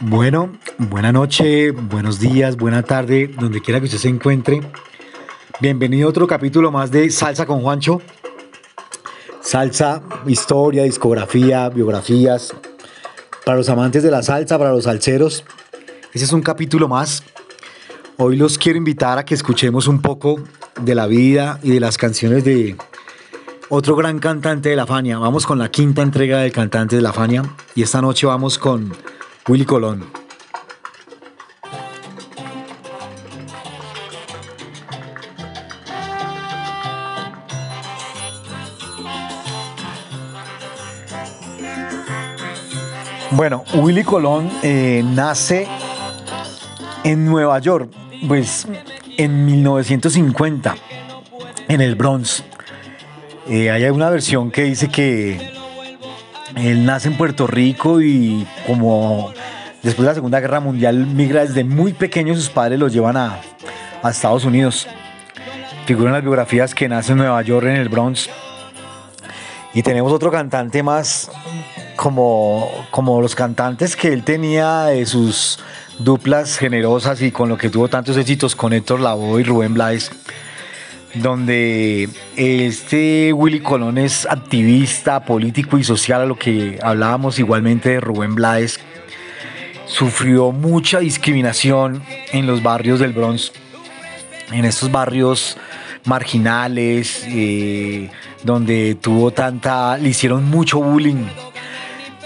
Bueno, buena noche, buenos días, buena tarde, donde quiera que usted se encuentre. Bienvenido a otro capítulo más de Salsa con Juancho. Salsa, historia, discografía, biografías. Para los amantes de la salsa, para los salseros. Ese es un capítulo más. Hoy los quiero invitar a que escuchemos un poco de la vida y de las canciones de otro gran cantante de la Fania. Vamos con la quinta entrega del cantante de la Fania y esta noche vamos con Willy Colón. Bueno, Willy Colón eh, nace en Nueva York, pues en 1950, en el Bronx. Eh, hay una versión que dice que él nace en Puerto Rico y como después de la Segunda Guerra Mundial migra desde muy pequeño, sus padres lo llevan a, Estados Unidos. Figuran las biografías que nace en Nueva York, en el Bronx. Y tenemos otro cantante más como, como los cantantes que él tenía de sus duplas generosas y con lo que tuvo tantos éxitos con Héctor Lavoe y Rubén Blades donde este Willy Colón es activista, político y social, a lo que hablábamos igualmente de Rubén Blades, sufrió mucha discriminación en los barrios del Bronx, en estos barrios marginales, eh, donde tuvo tanta, le hicieron mucho bullying.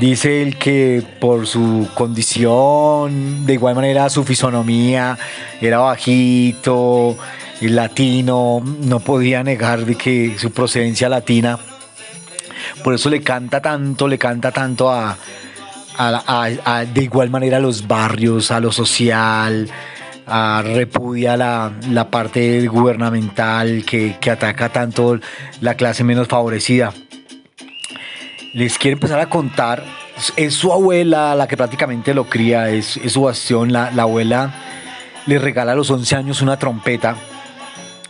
Dice él que por su condición, de igual manera su fisonomía, era bajito, latino, no podía negar de que su procedencia latina. Por eso le canta tanto, le canta tanto a, de igual manera a los barrios, a lo social, repudia la, la parte gubernamental que, ataca tanto la clase menos favorecida. Les quiero empezar a contar, es su abuela la que prácticamente lo cría, es, su bastión, la, la abuela le regala a los 11 años una trompeta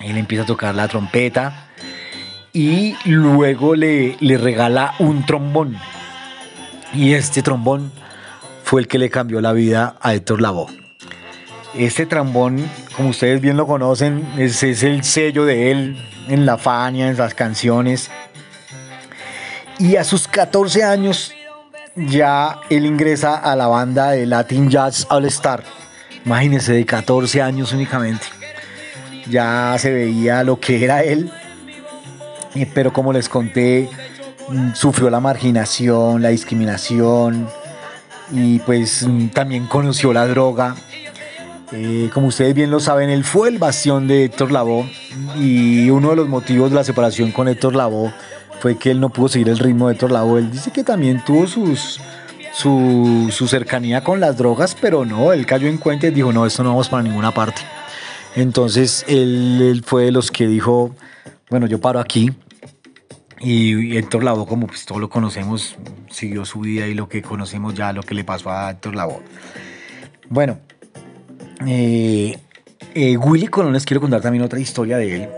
él empieza a tocar la trompeta y luego le, le regala un trombón. Y este trombón fue el que le cambió la vida a Héctor Lavoe. Este trombón, como ustedes bien lo conocen, es, el sello de él en la Fania, en las canciones. Y a sus 14 años ya él ingresa a la banda de Latin Jazz All Star. Imagínense, de 14 años únicamente ya se veía lo que era él, eh, pero como les conté, mm, sufrió la marginación, la discriminación y pues mm, también conoció la droga. Eh, como ustedes bien lo saben, él fue el bastión de Héctor Lavoe y uno de los motivos de la separación con Héctor Lavoe fue que él no pudo seguir el ritmo de Héctor Lavoe. Él dice que también tuvo sus, su, su cercanía con las drogas, pero no, él cayó en cuenta y dijo, no, esto no vamos para ninguna parte. Entonces él, fue de los que dijo, bueno, yo paro aquí. Y Héctor Lavoe, como pues todos lo conocemos, siguió su vida y lo que conocemos ya, lo que le pasó a Héctor Lavoe. Bueno, eh, eh, Willy Colón les quiero contar también otra historia de él.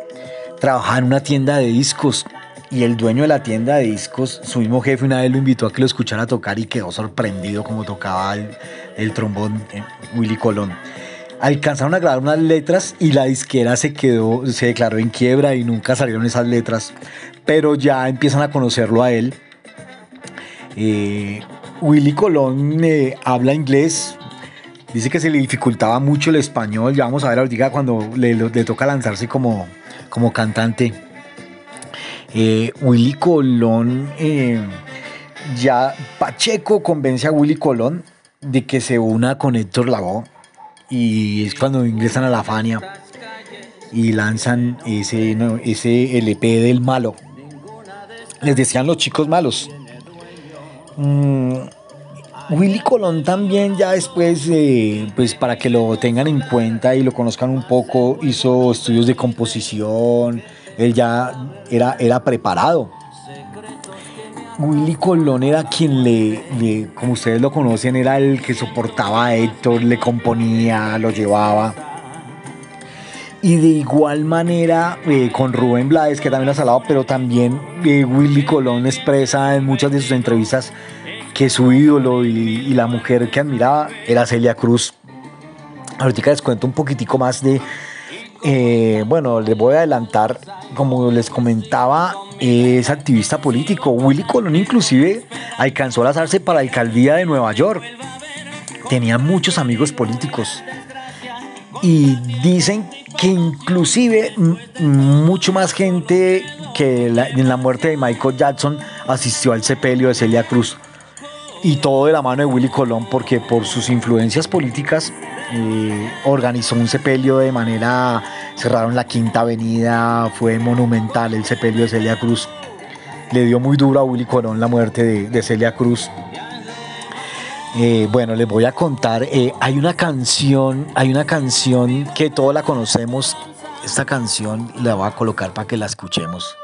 Trabajaba en una tienda de discos y el dueño de la tienda de discos, su mismo jefe, una vez lo invitó a que lo escuchara tocar y quedó sorprendido como tocaba el, trombón eh, Willy Colón alcanzaron a grabar unas letras y la disquera se quedó, se declaró en quiebra y nunca salieron esas letras, pero ya empiezan a conocerlo a él. Eh, Willy Colón eh, habla inglés, dice que se le dificultaba mucho el español, ya vamos a ver ahorita cuando le, toca lanzarse como, como cantante. Eh, Willy Colón, ya Pacheco convence a Willy Colón de que se una con Héctor Lavoe y es cuando ingresan a la Fania y lanzan ese, ese LP del malo. Les decían los chicos malos. Mm, Willy Colón también ya después, pues para que lo tengan en cuenta y lo conozcan un poco, hizo estudios de composición, él ya era, era preparado Willy Colón era quien le, como ustedes lo conocen, era el que soportaba a Héctor, le componía, lo llevaba. Y de igual manera eh, con Rubén Blades, que también ha salado, pero también eh, Willy Colón expresa en muchas de sus entrevistas que su ídolo y, la mujer que admiraba era Celia Cruz. Ahorita les cuento un poquitico más de, eh, bueno, les voy a adelantar, como les comentaba, es activista político. Willy Colón inclusive alcanzó a lanzarse para la alcaldía de Nueva York. Tenía muchos amigos políticos. Y dicen que inclusive mucho más gente que en la muerte de Michael Jackson asistió al sepelio de Celia Cruz. Y todo de la mano de Willy Colón, porque por sus influencias políticas organizó un sepelio de manera, cerraron la Quinta Avenida, fue monumental el sepelio de Celia Cruz. Le dio muy duro a Willy Colón la muerte de, Celia Cruz. Eh, bueno, les voy a contar, eh, hay una canción, hay una canción que todos la conocemos, esta canción la voy a colocar para que la escuchemos.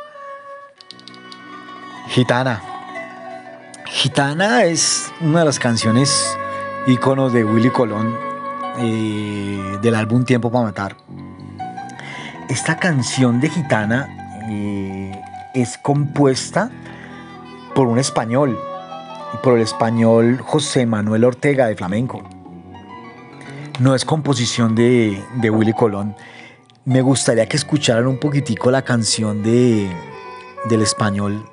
Gitana. Gitana es una de las canciones íconos de Willy Colón del álbum Tiempo para Matar. Esta canción de Gitana eh, es compuesta por un español, por el español José Manuel Ortega de Flamenco. No es composición de, de Willy Colón. Me gustaría que escucharan un poquitico la canción de, del español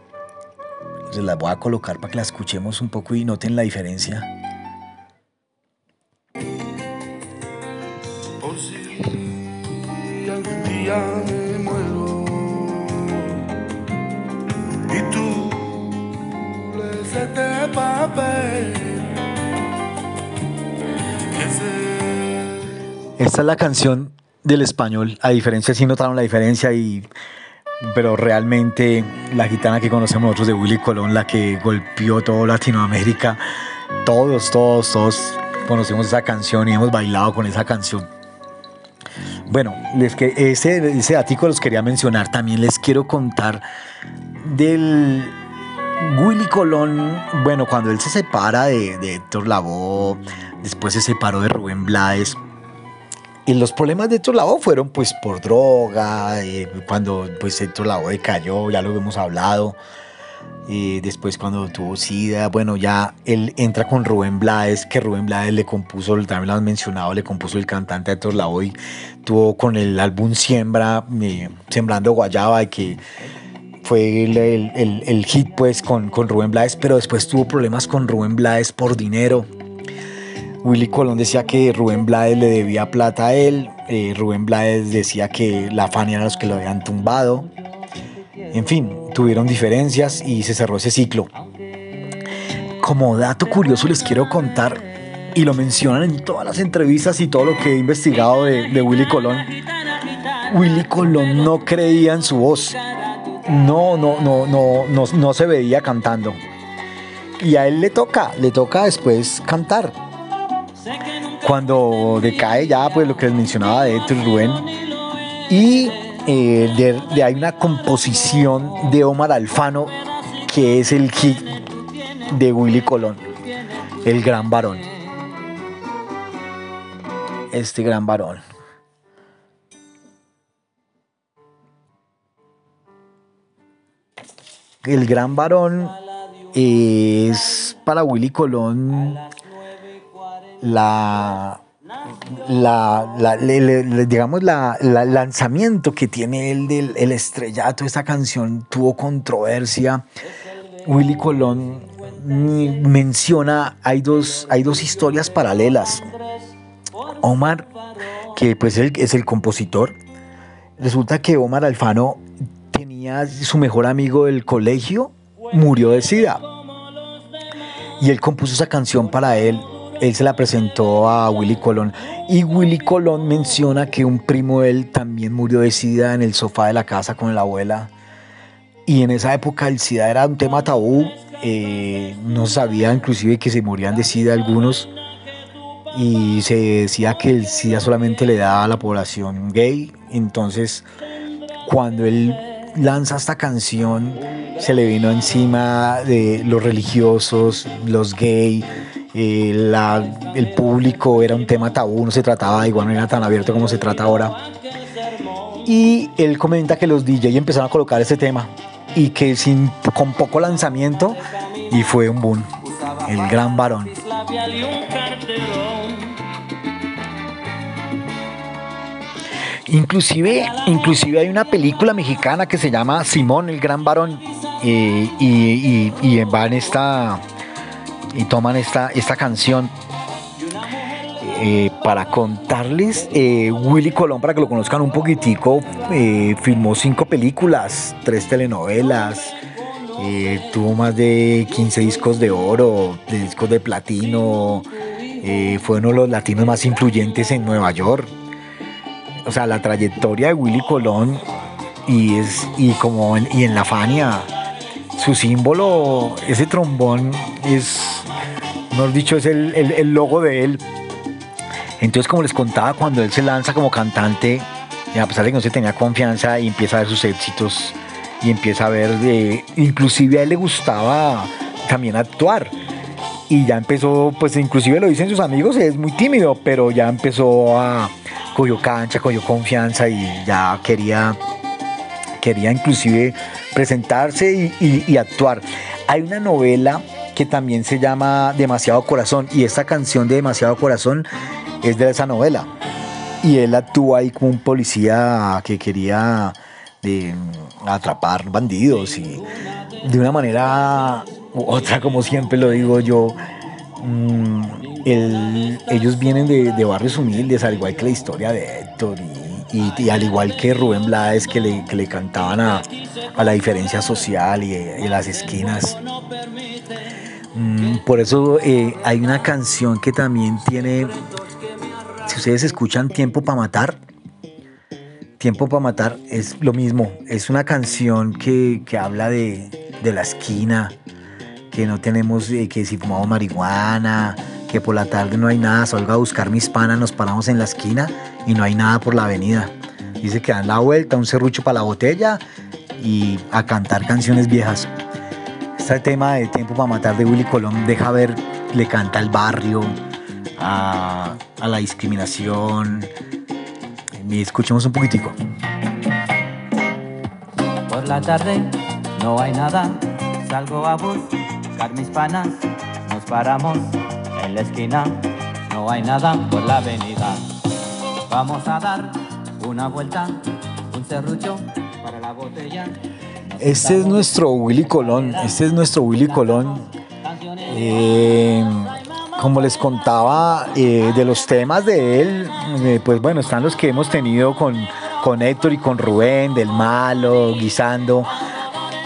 se la voy a colocar para que la escuchemos un poco y noten la diferencia. Esta es la canción del español, a diferencia, si notaron la diferencia y pero realmente la gitana que conocemos nosotros de Willy Colón, la que golpeó todo Latinoamérica, todos, todos, todos conocemos esa canción y hemos bailado con esa canción. Bueno, les que ese, ese los quería mencionar. También les quiero contar del Willy Colón. Bueno, cuando él se separa de, de Héctor Lavoe, después se separó de Rubén Blades y los problemas de Héctor Lavoe fueron pues por droga, eh, cuando pues Héctor Lavoe cayó, ya lo hemos hablado. Y después cuando tuvo SIDA, bueno, ya él entra con Rubén Blades, que Rubén Blades le compuso, también lo han mencionado, le compuso el cantante Héctor Lavoe, tuvo con el álbum Siembra, eh, Sembrando Guayaba, que fue el, el, hit pues con, con Rubén Blades, pero después tuvo problemas con Rubén Blades por dinero, Willy Colón decía que Rubén Blades le debía plata a él, eh, Rubén Blades decía que la Fania era los que lo habían tumbado. En fin, tuvieron diferencias y se cerró ese ciclo. Como dato curioso les quiero contar, y lo mencionan en todas las entrevistas y todo lo que he investigado de, de Willy Colón, Willy Colón no creía en su voz. No, no, no, no, no, no se veía cantando. Y a él le toca, le toca después cantar cuando decae ya, pues lo que les mencionaba de Héctor Rubén. Y eh, de, hay una composición de Omar Alfano que es el hit de Willy Colón, el gran varón. Este gran varón. El gran varón es para Willy Colón la, la, digamos, la, lanzamiento que tiene él del el estrellato, esta canción tuvo controversia. Willy Colón menciona, hay dos, hay dos historias paralelas. Omar, que pues es el compositor, resulta que Omar Alfano tenía su mejor amigo del colegio, murió de sida. Y él compuso esa canción para él él se la presentó a Willy Colón y Willy Colón menciona que un primo de él también murió de SIDA en el sofá de la casa con la abuela. Y en esa época el SIDA era un tema tabú, eh, no sabía inclusive que se morían de SIDA algunos y se decía que el SIDA solamente le daba a la población gay. Entonces, cuando él lanza esta canción, se le vino encima de los religiosos, los gays eh, el público era un tema tabú, no se trataba igual, no era tan abierto como se trata ahora. Y él comenta que los DJ empezaron a colocar ese tema y que sin, con poco lanzamiento y fue un boom. el gran varón. Inclusive, inclusive hay una película mexicana que se llama Simón el Gran Varón y, y, van esta y toman esta, esta canción eh, para contarles, eh, Willy Colón, para que lo conozcan un poquitico, eh, filmó cinco películas, tres telenovelas, tuvo más de 15 discos de oro, de discos de platino, fue uno de los latinos más influyentes en Nueva York. O sea, la trayectoria de Willy Colón y es y como y en la Fania su símbolo ese trombón es mejor dicho es el, logo de él entonces como les contaba cuando él se lanza como cantante a pesar de que no se tenía confianza y empieza a ver sus éxitos y empieza a ver inclusive a él le gustaba también actuar y ya empezó pues inclusive lo dicen sus amigos es muy tímido pero ya empezó a cogió cancha, cogió confianza y ya quería, quería inclusive presentarse y, actuar. Hay una novela que también se llama Demasiado Corazón y esta canción de Demasiado Corazón es de esa novela. Y él actúa ahí como un policía que quería de, atrapar bandidos y de una manera u otra, como siempre lo digo yo, mm, ellos vienen de, barrios humildes, al igual que la historia de Héctor y, al igual que Rubén Blades que le, que le cantaban a, la diferencia social y, y las esquinas. Mm, por eso eh, hay una canción que también tiene, si ustedes escuchan Tiempo para Matar, Tiempo para Matar es lo mismo, es una canción que, habla de, la esquina, que no tenemos, eh, que si fumamos marihuana, que por la tarde no hay nada, salgo a buscar mis panas, nos paramos en la esquina y no hay nada por la avenida. Dice que dan la vuelta, un serrucho para la botella y a cantar canciones viejas. Este tema de Tiempo para Matar de Willy Colón deja ver, le canta al barrio, a, a la discriminación. Y escuchemos un poquitico. Por la tarde no hay nada, salgo a buscar mis panas, nos paramos en la esquina no hay nada por la avenida. Vamos a dar una vuelta, un serrucho para la botella. Este es nuestro Willy Colón, este es nuestro Willy Colón. Eh, como les contaba, eh, de los temas de él, eh, pues bueno, están los que hemos tenido con, con Héctor y con Rubén, del malo, guisando.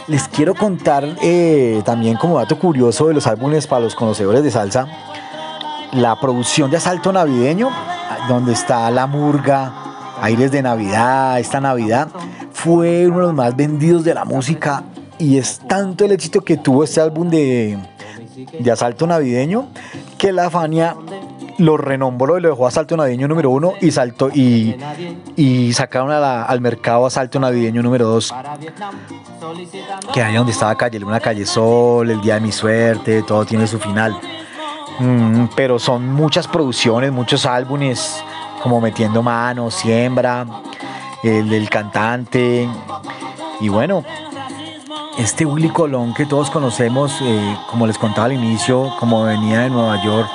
Les quiero contar también como dato curioso de los álbumes para los conocedores de salsa la producción de Asalto Navideño, donde está la murga, aires de Navidad, esta Navidad, fue uno de los más vendidos de la música y es tanto el éxito que tuvo este álbum de, de Asalto Navideño que la Fania lo renombró y lo dejó Asalto Navideño número uno y saltó y, y sacaron al mercado Asalto Navideño número dos que ahí donde estaba Calle Luna, Calle Sol, El Día de mi Suerte, todo tiene su final. Mm, pero son muchas producciones, muchos álbumes, como Metiendo Manos, Siembra, el del cantante. Y bueno, este Willy Colón que todos conocemos, eh, como les contaba al inicio, como venía de Nueva York,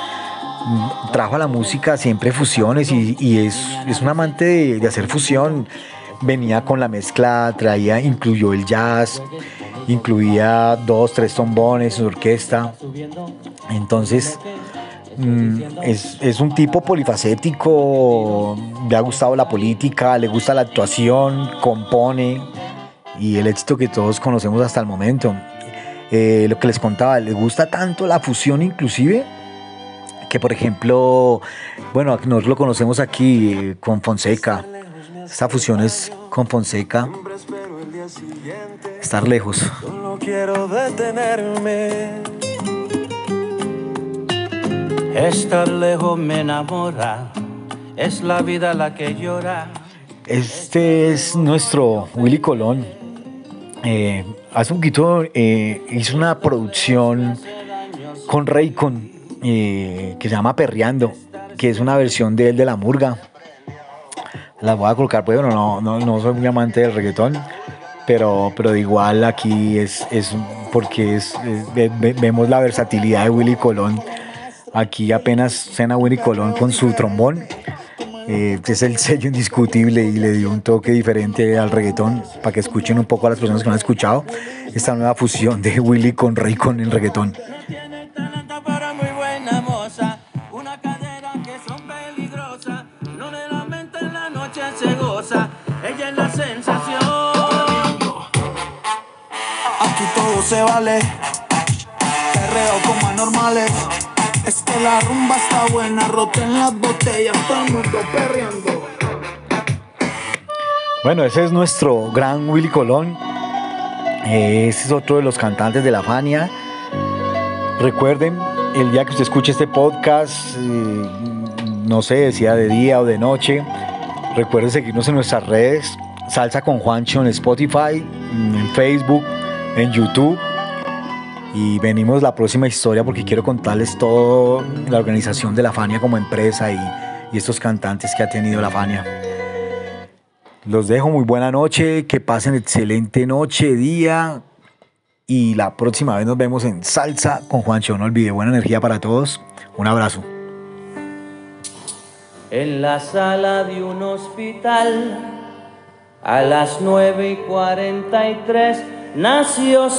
mm, trajo a la música siempre fusiones y, es, un amante de, hacer fusión. Venía con la mezcla, traía, incluyó el jazz, incluía dos, tres trombones, orquesta. Entonces, mm, es, un tipo polifacético, le ha gustado la política, le gusta la actuación, compone y el éxito que todos conocemos hasta el momento. Eh, lo que les contaba, le gusta tanto la fusión inclusive que por ejemplo, bueno, nosotros lo conocemos aquí eh, con Fonseca. Esta fusión es con Fonseca estar lejos. No quiero detenerme. Estar lejos me enamora, es la vida la que llora. Este es nuestro Willy Colón. Eh, hace un poquito eh, hizo una producción con Raycon eh, que se llama Perreando, que es una versión de él de la murga. La voy a colocar, pues bueno, no, no, no soy muy amante del reggaetón, pero, pero igual aquí es, es porque es, vemos la versatilidad de Willy Colón. Aquí apenas cena Willy Colón con su trombón. Eh, es el sello indiscutible y le dio un toque diferente al reggaetón para que escuchen un poco a las personas que no han escuchado esta nueva fusión de Willy con Rey con el reggaetón. se vale. Perreo como anormales. Es que la rumba está buena, roten las botellas, todo el mundo perreando. Bueno, ese es nuestro gran Willy Colón. Ese es otro de los cantantes de la Fania. Recuerden, el día que usted escuche este podcast, eh, no sé, si de día o de noche, recuerden seguirnos en nuestras redes. Salsa con Juancho en Spotify, en Facebook, en YouTube. Y venimos la próxima historia porque quiero contarles toda la organización de la Fania como empresa y, y estos cantantes que ha tenido la Fania. Los dejo muy buena noche, que pasen excelente noche, día. Y la próxima vez nos vemos en Salsa con Juancho. No olvide, buena energía para todos. Un abrazo. En la sala de un hospital, a las 9 y 43 nació